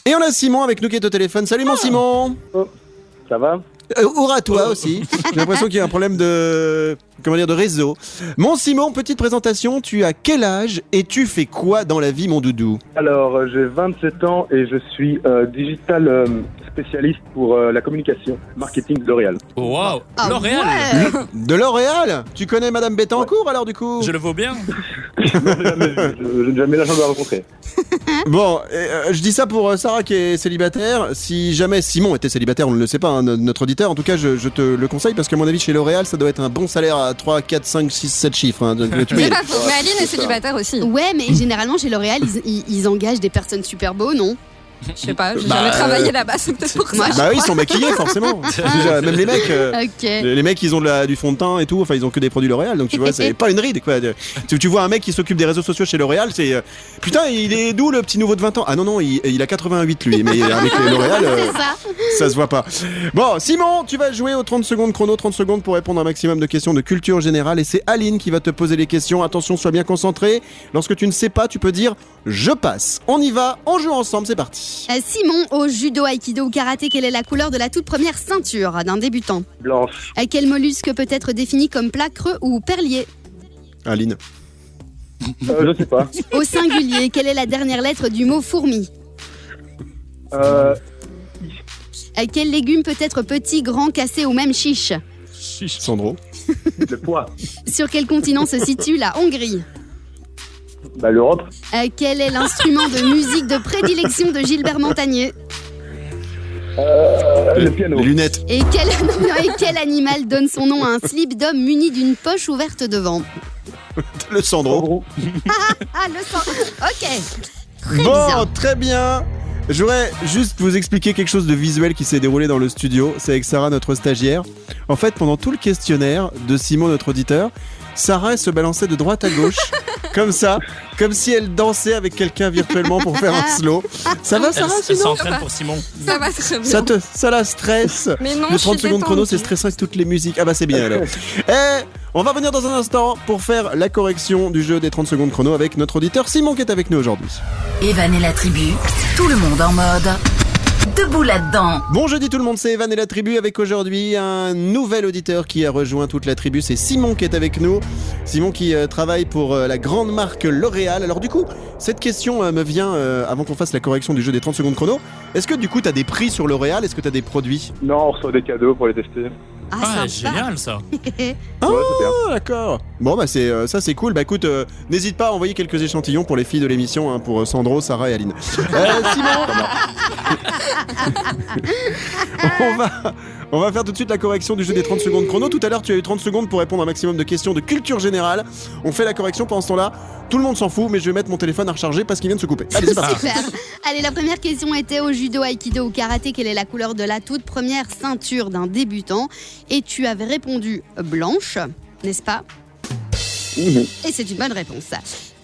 Et on a Simon avec nous qui est au téléphone. Salut mon Simon. Ça va? Euh, Oura toi aussi. J'ai l'impression qu'il y a un problème de comment dire de réseau. Mon Simon, petite présentation. Tu as quel âge et tu fais quoi dans la vie, mon doudou? Alors, euh, j'ai 27 ans et je suis euh, digital euh, spécialiste pour euh, la communication, marketing de L'Oréal. Waouh Ah L'Oréal ouais. De L'Oréal? Tu connais Madame Bettencourt alors du coup? Je le vaux bien? Je- n'ai jamais la chance de la rencontrer. Bon, euh, je dis ça pour Sarah qui est célibataire. Si jamais Simon était célibataire, on ne le sait pas, hein, no- notre auditeur, en tout cas, je, je te le conseille parce qu'à mon avis, chez L'Oréal, ça doit être un bon salaire à 3, 4, 5, 6, 7 chiffres. hein. Donc, tu C'est pas faux. Mais Aline est célibataire aussi. Ouais, mais généralement chez L'Oréal, ils, ils- ils engagent des personnes super beaux, non? Je sais pas, j'ai Bah, jamais euh, travaillé là-bas, c'est peut-être pour ça. Bah oui, ils sont maquillés forcément. Déjà, même les mecs. euh, Ok. Les mecs, ils ont de la- du fond de teint et tout. Enfin, ils ont que des produits L'Oréal. Donc, tu vois, c'est pas une ride, quoi. Tu, tu vois un mec qui s'occupe des réseaux sociaux chez L'Oréal, c'est. euh, Putain, il est d'où le petit nouveau de 20 ans? Ah non, non, il, il a 88 lui. Mais avec les L'Oréal, euh, ça. ça se voit pas. Bon, Simon, tu vas jouer aux 30 secondes chrono. 30 secondes pour répondre à un maximum de questions de culture générale. Et c'est Aline qui va te poser les questions. Attention, sois bien concentré. Lorsque tu ne sais pas, tu peux dire je passe. On y va, on joue ensemble, c'est parti. Euh, Simon, au judo, aikido ou karaté, quelle est la couleur de la toute première ceinture d'un débutant Blanche, Euh, Quel mollusque peut être défini comme plat creux ou perlier Aline. euh, je sais pas. Au singulier, quelle est la dernière lettre du mot fourmi Euh, Euh, Quel légume peut être petit, grand, cassé ou même chiche Sandro. le poids, Sur quel continent se situe la Hongrie bah, l'Europe, Euh, Quel est l'instrument de musique de prédilection de Gilbert Montagnier euh, le piano, Les lunettes. et quel, non, et quel animal donne son nom à un slip d'homme muni d'une poche ouverte devant Le Sandro. kangourou, Ah, le sang Ok Très bon, bien très bien. Je voudrais juste vous expliquer quelque chose de visuel qui s'est déroulé dans le studio. C'est avec Sarah, notre stagiaire. En fait, pendant tout le questionnaire de Simon, notre auditeur, Sarah elle se balançait de droite à gauche, comme ça, comme si elle dansait avec quelqu'un virtuellement pour faire un slow. Ça va, Elle, Sarah, elle sinon s'entraîne pour Simon. Ça va très bien. ça, te, ça la stresse Mais non, Le je 30 suis secondes chrono, c'est stressant avec toutes les musiques. Ah bah c'est bien alors. Eh, on va revenir dans un instant pour faire la correction du jeu des 30 secondes chrono avec notre auditeur Simon qui est avec nous aujourd'hui. Evan et la tribu, tout le monde en mode. Debout là-dedans. Bon jeudi tout le monde, c'est Evan et la tribu avec aujourd'hui un nouvel auditeur qui a rejoint toute la tribu, c'est Simon qui est avec nous. Simon qui euh, travaille pour euh, la grande marque L'Oréal. Alors du coup, cette question euh, me vient avant qu'on fasse la correction du jeu des 30 secondes chrono. Est-ce que du coup tu as des prix sur L'Oréal? Est-ce que tu as des produits? Non, on reçoit des cadeaux pour les tester. Ah, Ah, génial ça. Bien. d'accord. Bon bah c'est euh, ça c'est cool. Bah écoute, euh, n'hésite pas à envoyer quelques échantillons pour les filles de l'émission, hein, pour euh, Sandro, Sarah et Aline. Euh, Simon, on va on va faire tout de suite la correction du jeu des 30 secondes chrono. Tout à l'heure, tu as eu 30 secondes pour répondre à un maximum de questions de culture générale. On fait la correction pendant ce temps-là. Tout le monde s'en fout, mais je vais mettre mon téléphone à recharger parce qu'il vient de se couper. Allez, c'est parti. Super. Allez, la première question était au judo, aikido ou karaté. Quelle est la couleur de la toute première ceinture d'un débutant? Et tu avais répondu blanche, n'est-ce pas Mhm. Et c'est une bonne réponse.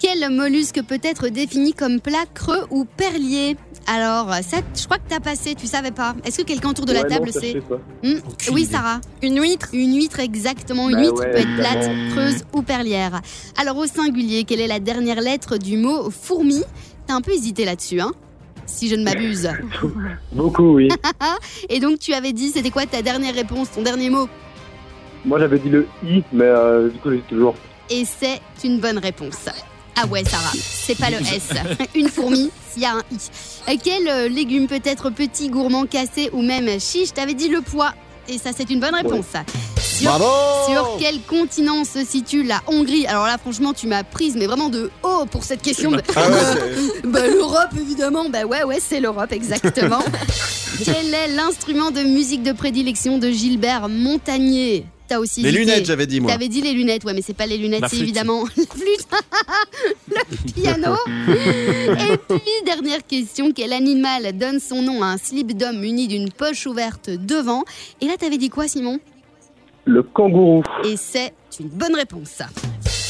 Quel mollusque peut être défini comme plat creux ou perlier Alors, ça, je crois que t'as passé, tu savais pas. Est-ce que quelqu'un autour de la Ouais, table non, sait. Hmm Oui. Sarah. Une huître Une huître, exactement. Une Bah huître ouais, peut être plate, creuse ou perlière. Alors, au singulier, quelle est la dernière lettre du mot fourmi? T'as un peu hésité là-dessus, hein Si je ne m'abuse. Beaucoup, oui. Et donc, tu avais dit, c'était quoi ta dernière réponse, ton dernier mot? Moi, j'avais dit le I, mais euh, du coup, j'ai toujours. Et c'est une bonne réponse. Ah ouais, Sarah, c'est pas le S. Une fourmi, s'il y a un I. Euh, Quel euh, légume peut être petit, gourmand, cassé ou même chiche? T'avais dit le pois. Et ça, c'est une bonne réponse. Sur, Bravo sur quel continent se situe la Hongrie? Alors là, franchement, tu m'as prise, mais vraiment de haut pour cette question. De... Ah ouais, c'est- Bah, l'Europe, évidemment. Bah ouais, ouais, c'est l'Europe, exactement. Quel est l'instrument de musique de prédilection de Gilbert Montagnier? T'as aussi Les lunettes, j'avais dit moi. T'avais dit les lunettes, ouais, mais c'est pas les lunettes, c'est évidemment la flûte, le piano. Et puis, dernière question, quel animal donne son nom à un slip d'homme muni d'une poche ouverte devant? Et là, t'avais dit quoi, Simon? Le kangourou. Et c'est une bonne réponse.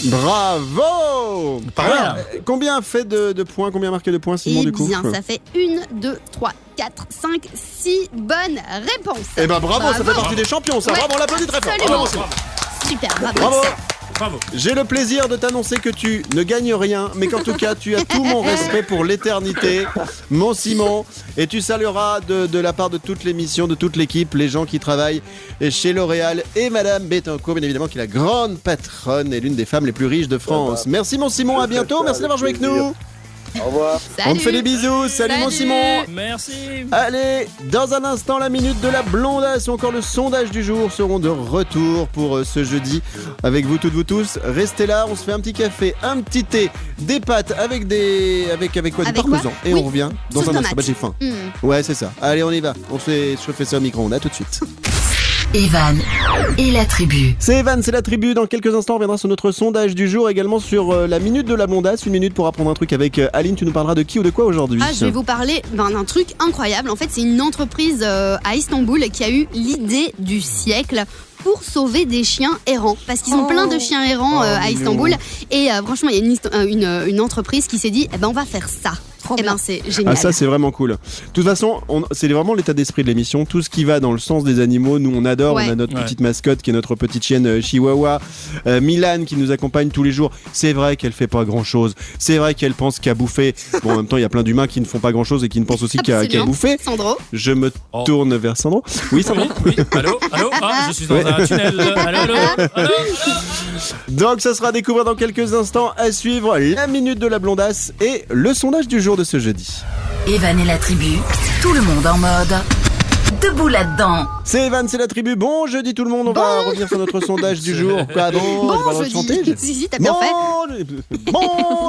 Bravo Pas mal. Euh, Combien fait de, de points Combien marqué de points, Simon, Eh du coup bien, ça fait 1, 2, 3, 4, 5, 6 bonnes réponses. Eh ben bravo, ça fait Bravo. partie des champions, ça. Ouais. Bravo, on l'applaudit très fort. Absolument. Bravo, Simon. Super, bravo. Bravo. Bravo. J'ai le plaisir de t'annoncer que tu ne gagnes rien, mais qu'en tout cas, tu as tout mon respect pour l'éternité, mon Simon. Et tu salueras de, de la part de toute l'émission, de toute l'équipe, les gens qui travaillent chez L'Oréal et Madame Bettencourt, bien évidemment, qui est la grande patronne et l'une des femmes les plus riches de France. Merci, mon Simon. À bientôt. Merci d'avoir joué avec nous. Au revoir. On te fait des bisous. Salut, mon. Simon. Merci. Allez, dans un instant, la minute de la blondasse ou encore le sondage du jour seront de retour pour euh, ce jeudi avec vous toutes, vous tous. Restez là, on se fait un petit café, un petit thé, des pâtes avec des. avec, avec quoi? Du Avec quoi? parmesan. Et Oui. on revient dans Sauce un instant. Bah, j'ai faim. Hmm. Ouais, c'est ça. Allez, on y va. On se fait chauffer ça au micro-ondes. À tout de suite. Evan et la tribu. C'est Evan, c'est la tribu. Dans quelques instants, on reviendra sur notre sondage du jour, également sur euh, la minute de la blondasse. Une minute pour apprendre un truc avec euh, Aline. Tu nous parleras de qui ou de quoi aujourd'hui? Ah, je vais vous parler ben, d'un truc incroyable. En fait, c'est une entreprise euh, à Istanbul qui a eu l'idée du siècle pour sauver des chiens errants. Parce qu'ils ont Oh. plein de chiens errants euh, Oh, à. Istanbul. Et euh, franchement, il y a une, histo- une, une entreprise qui s'est dit, eh ben, on va faire ça. Trop Eh bien. ben, c'est génial. Ah ça c'est vraiment cool. De toute façon, on- c'est vraiment l'état d'esprit de l'émission. Tout ce qui va dans le sens des animaux, nous on adore. Ouais. On a notre Ouais. petite mascotte qui est notre petite chienne euh, Chihuahua, Euh, Milan qui nous accompagne tous les jours. C'est vrai qu'elle fait pas grand chose. C'est vrai qu'elle pense qu'à bouffer. Bon en même temps il y a plein d'humains qui ne font pas grand chose et qui ne pensent aussi qu'à qu'à Absolument. bouffer. Sandro Je me Oh. tourne vers Sandro. Oui Sandro. Oui, oui. Allô, allô. Ah, je suis dans Ouais. un tunnel. Allô, allô, allô. Donc ça sera à découvrir dans quelques instants. À suivre la minute de la blondasse et le sondage du jour de ce jeudi. Evan et la tribu, tout le monde en mode. Debout là-dedans. C'est Evan, c'est la tribu. Bon jeudi tout le monde. On va revenir sur notre sondage du jour. Quoi bon, j'ai pas le de je chanter, je- Si, si, t'as bien fait. Bon,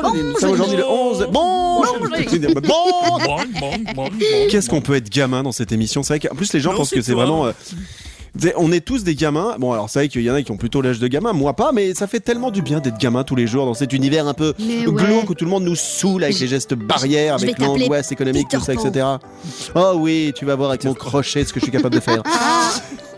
bon, nous sommes aujourd'hui le 11. Bon, je- bon. Bon, bon, bon, bon. Qu'est-ce qu'on peut être gamin dans cette émission? C'est vrai qu'en plus les gens Non, pensent que c'est vraiment. euh, On est tous des gamins. Bon, alors c'est vrai qu'il y en a qui ont plutôt l'âge de gamin, moi pas, mais ça fait tellement du bien d'être gamin tous les jours dans cet univers un peu Mais ouais. glauque où tout le monde nous saoule avec les gestes barrières, je avec l'angoisse économique, tout ça, etc. Oh oui, tu vas voir avec mon crochet ce que je suis capable de faire.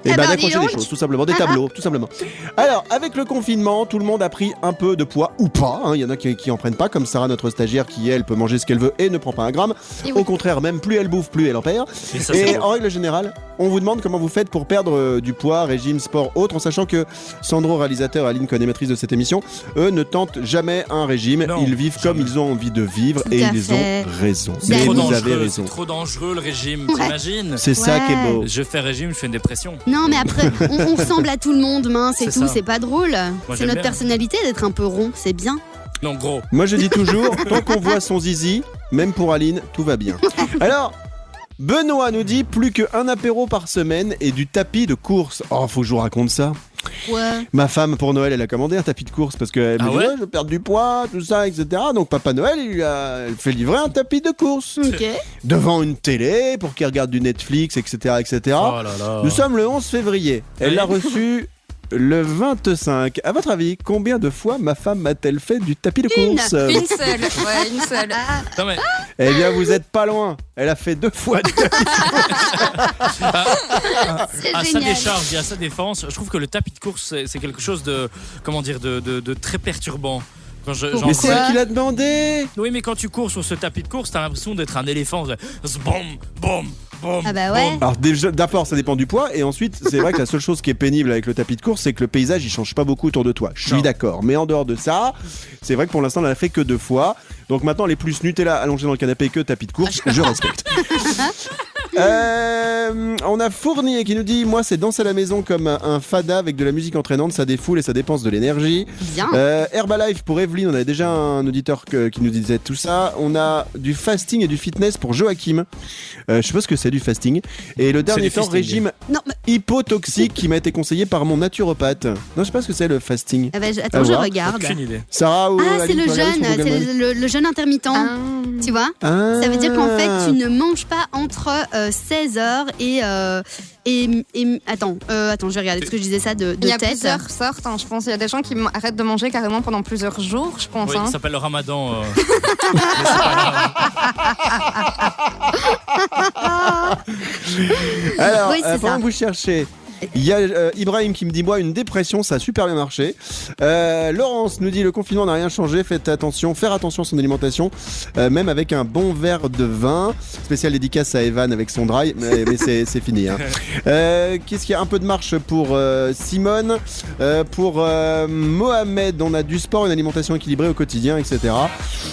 Et Eh bah ben, d'accrocher des donc. choses, tout simplement, des tableaux, tout simplement. Alors, avec le confinement, tout le monde a pris un peu de poids ou pas. hein. Il y en a qui, qui en prennent pas, comme Sarah, notre stagiaire, qui elle peut manger ce qu'elle veut et ne prend pas un gramme. Et oui. Au contraire, même plus elle bouffe, plus elle en perd. Et ça, c'est Et beau. en règle générale, on vous demande comment vous faites pour perdre euh, du poids, régime, sport, autre, en sachant que Sandro, réalisateur, Aline, co-animatrice de cette émission, eux ne tentent jamais un régime. Non, ils vivent comme ils ont envie de vivre Tout et ils fait. ont raison. C'est C'est Mais vous dangereux, avez c'est raison. trop dangereux le régime, Ouais. t'imagines? C'est ça qui est beau. Je fais régime, je fais une dépression. Non, mais après, on, on ressemble à tout le monde, mince et C'est tout, ça. c'est pas drôle. C'est j'aime notre bien. personnalité d'être un peu rond, c'est bien. Non, gros. Moi je dis toujours, tant qu'on voit son zizi, même pour Aline, tout va bien. Alors, Benoît nous dit plus qu'un apéro par semaine et du tapis de course. Oh, faut que je vous raconte ça. Ouais. Ma femme pour Noël, elle a commandé un tapis de course parce qu'elle Ah me dit ouais Ouais, je perds du poids, tout ça, etc. Donc Papa Noël, il lui a elle fait livrer un tapis de course Ok. devant une télé pour qu'il regarde du Netflix, etc., etc. Oh là là. Nous sommes le 11 février. Elle l'a reçu le 25. À votre avis, combien de fois ma femme m'a-t-elle fait du tapis de Une. course Une seule, ouais, une seule. Non, mais, Eh bien, vous êtes pas loin. Elle a fait deux fois du tapis. C'est à sa décharge et à sa défense, je trouve que le tapis de course, c'est quelque chose de, comment dire, de, de- de très perturbant. Quand je, j'en Mais c'est elle qui l'a demandé. Oui, mais quand tu cours sur ce tapis de course, t'as l'impression d'être un éléphant. Boum, boum, boum. Ah bah ouais. Alors déjà, d'abord, ça dépend du poids, et ensuite, c'est vrai que la seule chose qui est pénible avec le tapis de course, c'est que le paysage, il change pas beaucoup autour de toi. Je suis d'accord, mais en dehors de ça, c'est vrai que pour l'instant, on l'a fait que deux fois. Donc maintenant, les plus Nutella allongés dans le canapé que tapis de course, je respecte. Euh, on a Fournier qui nous dit Moi, c'est danser à la maison comme un, fada avec de la musique entraînante, ça défoule et ça dépense de l'énergie. Bien. Euh, Herbalife pour Evelyne, on avait déjà un auditeur que- qui nous disait tout ça. On a du fasting et du fitness pour Joachim. Euh, je sais pas ce que c'est du fasting. Et le dernier temps, fisting. régime Non, mais hypotoxique qui m'a été conseillé par mon naturopathe. Non, je sais pas ce que c'est le fasting. ah bah, je- attends, je voir. regarde. Aucune idée. Sarah ou Ah, c'est le jeûne, c'est le, le- le jeûne intermittent. Tu vois? Ah. Ça veut dire qu'en fait, tu ne manges pas entre 16h et, euh, et, et- Attends, euh, attends, je vais regarder parce que je disais ça de, de Il y a tête. plusieurs sortes, hein, je pense. Il y a des gens qui arrêtent de manger carrément pendant plusieurs jours, je pense. Oui, hein. ça s'appelle le ramadan. euh. Mais c'est pas grave. Alors, Oui, euh, pendant ça. que vous cherchez, il y a euh, Ibrahim qui me dit moi une dépression ça a super bien marché. Euh, Laurence nous dit le confinement n'a rien changé, faites attention, faire attention à son alimentation, euh, même avec un bon verre de vin. Spécial dédicace à Evan avec son dry, mais, mais c'est c'est fini. hein. Euh, Qu'est-ce qu'il y a? Un peu de marche pour euh, Simone, Euh, pour euh, Mohamed, on a du sport, une alimentation équilibrée au quotidien, etc.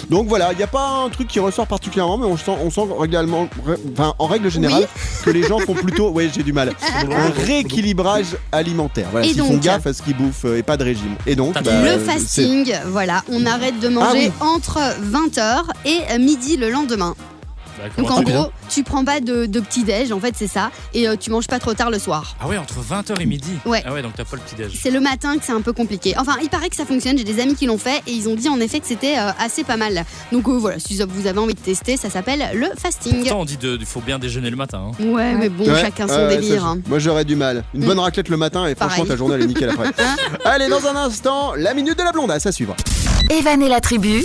Donc voilà, il n'y a pas un truc qui ressort particulièrement, mais on sent, on sent régalement, enfin, en règle générale que les gens font plutôt, ouais j'ai du mal, un rééquilibrage alimentaire. Voilà, Et font donc gaffe à ce qu'ils bouffent euh, et pas de régime. Et donc, bah, le euh, fasting, voilà, on arrête de manger Ah oui. entre 20h et midi le lendemain. D'accord. Donc en bien. gros, tu prends pas de, de petit déj, en fait c'est ça, et euh, tu manges pas trop tard le soir. Ah ouais, entre 20h et midi. Ouais. Ah ouais, donc t'as pas le petit déj. C'est le matin que c'est un peu compliqué. Enfin, il paraît que ça fonctionne. J'ai des amis qui l'ont fait et ils ont dit en effet que c'était euh, assez pas mal. Donc euh, voilà, si vous avez envie de tester, ça s'appelle le fasting. Pourtant, on dit il faut bien déjeuner le matin. hein. Ouais, mais bon, Ouais, chacun son délire. ça, hein. Moi j'aurais du mal. Une Mm. bonne raclette le matin et franchement ta journée elle est nickel après. Allez, dans un instant, la minute de la blondasse à suivre. Evan et la tribu.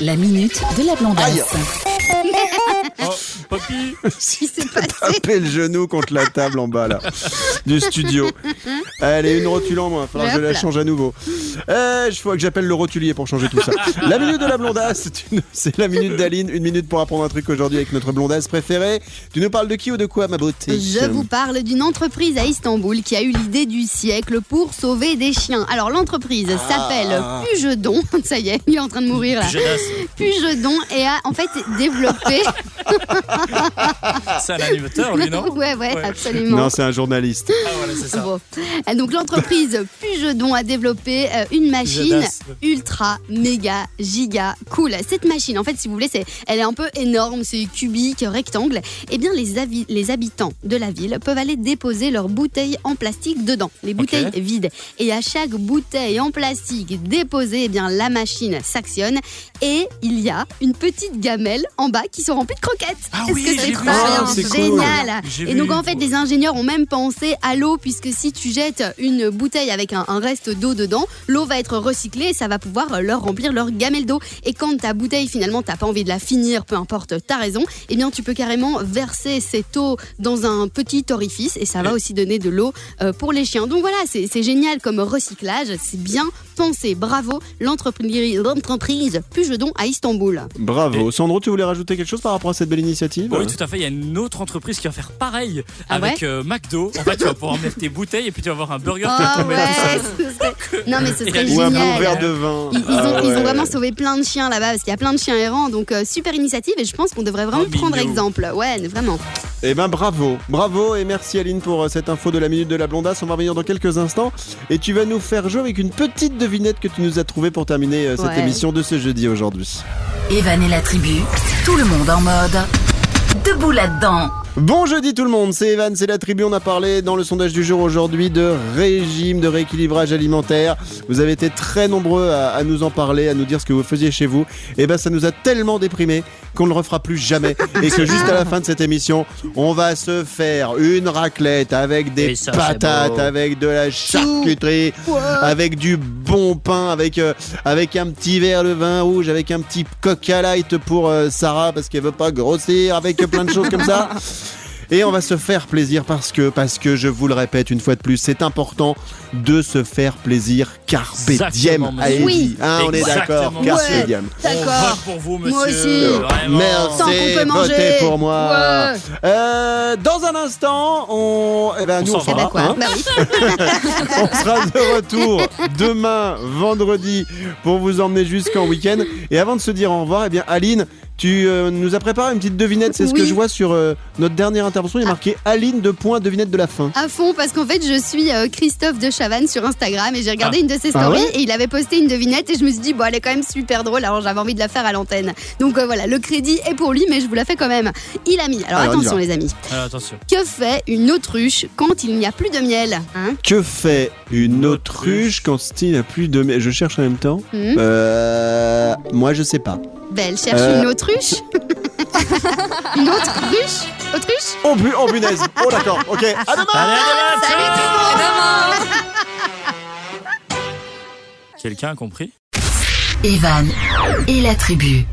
La minute de la blondasse. Qui s'est passé Taper le genou contre la table en bas là du studio. Allez, une rotule en moins, falloir que je la change à nouveau. Euh, je faut que j'appelle le rotulier pour changer tout ça. La minute de la blondasse, c'est une- c'est la minute d'Aline, une minute pour apprendre un truc aujourd'hui avec notre blondasse préférée. Tu nous parles de qui ou de quoi ma beauté? Je vous parle d'une entreprise à Istanbul qui a eu l'idée du siècle pour sauver des chiens. Alors l'entreprise s'appelle Ah. Pujedon. Ça y est, il est en train de mourir là. Jeunesse. Pujedon et a en fait développé. C'est un animateur, lui, non ouais, ouais, Ouais. absolument. Non, c'est un journaliste. Ah voilà, c'est ça. Bon. Donc l'entreprise Pujedon a développé euh, une machine ultra méga giga cool. Cette machine, en fait, si vous voulez, c'est, elle est un peu énorme, c'est cubique, rectangle. Eh bien, les, avi- les habitants de la ville peuvent aller déposer leurs bouteilles en plastique dedans, les bouteilles vides. Et à chaque bouteille en plastique déposée, eh bien, la machine s'actionne et il y a une petite gamelle en bas qui se remplit de croquettes. roquette. Ah Oui, que c'est cool. génial Et donc en fait, les ingénieurs ont même pensé à l'eau puisque si tu jettes une bouteille avec un, un reste d'eau dedans, l'eau va être recyclée et ça va pouvoir leur remplir leur gamelle d'eau. Et quand ta bouteille finalement t'as pas envie de la finir, peu importe, t'as raison, eh bien tu peux carrément verser cette eau dans un petit orifice et ça va aussi donner de l'eau euh, pour les chiens. Donc voilà, c'est génial comme recyclage, c'est bien pensé. Bravo l'entreprise l'entreprise Pujedon à Istanbul. Bravo. Sandro, tu voulais rajouter quelque chose par rapport à cette belle initiative? Oui, tout à fait. Il y a une autre entreprise qui va faire pareil Ah avec ouais euh, McDo. En fait, tu vas pouvoir mettre tes bouteilles et puis tu vas avoir un burger qui va Ah tomber ouais, tout seul. serait- Non mais ce Et serait un Ou un génial. bon verre de vin. Ils, ils ont, Ah ils ont ouais. vraiment sauvé plein de chiens là-bas parce qu'il y a plein de chiens errants. Donc euh, super initiative et je pense qu'on devrait vraiment Oh, prendre exemple. Ouais, vraiment. Eh ben bravo, bravo et merci Aline pour euh, cette info de la minute de la blondasse. On va revenir dans quelques instants et tu vas nous faire jouer avec une petite devinette que tu nous as trouvée pour terminer euh, cette Ouais. émission de ce jeudi aujourd'hui. Evan et la tribu, tout le monde en mode debout là-dedans. Bon jeudi tout le monde, c'est Evan, c'est la tribu. On a parlé dans le sondage du jour aujourd'hui de régime, de rééquilibrage alimentaire. Vous avez été très nombreux à, à nous en parler, à nous dire ce que vous faisiez chez vous. Et ben ça nous a tellement déprimés qu'on ne le refera plus jamais. Et que juste à la fin de cette émission, on va se faire une raclette avec des ça, patates, avec de la charcuterie, avec du bon pain, avec, euh, avec un petit verre de vin rouge, avec un petit coca light pour euh, Sarah parce qu'elle veut pas grossir, avec plein de choses comme ça. Et on va se faire plaisir parce que, parce que je vous le répète une fois de plus, c'est important de se faire plaisir. Carpe Exactement, diem. Heidi. Oui. Hein, on est d'accord. Carpe Ouais. diem. On D'accord. pour vous, monsieur. Moi aussi. Vraiment. Merci, Tant qu'on peut manger. votez pour moi. Ouais. Euh, dans un instant, on, eh ben, On nous on s'en Eh fera, ben quoi hein. Bah oui. on sera de retour demain, vendredi, pour vous emmener jusqu'en week-end. Et avant de se dire au revoir, eh bien, Aline, tu euh, nous as préparé une petite devinette. C'est ce que je vois sur euh, notre dernière intervention. Il y a marqué Aline de point devinette de la fin. À fond, parce qu'en fait, je suis euh, Christophe de Chavannes sur Instagram et j'ai regardé Ah. une de ses Ah stories ouais et il avait posté une devinette et je me suis dit, bon, elle est quand même super drôle, alors j'avais envie de la faire à l'antenne. Donc euh, voilà, le crédit est pour lui, mais je vous la fais quand même. Il a mis. Alors, attention, les amis. Alors, attention. Que fait une autruche quand il n'y a plus de miel hein Que fait une autruche quand il n'a plus de... Je cherche en même temps. Hmm Euh, moi, je sais pas. Ben, elle cherche Euh. une autruche. une autre ruche Autruche Oh, bu- oh punaise. Oh d'accord. Ok. À demain. Allez, allez, Salut allez. tout le monde Quelqu'un a compris? Evan et la tribu.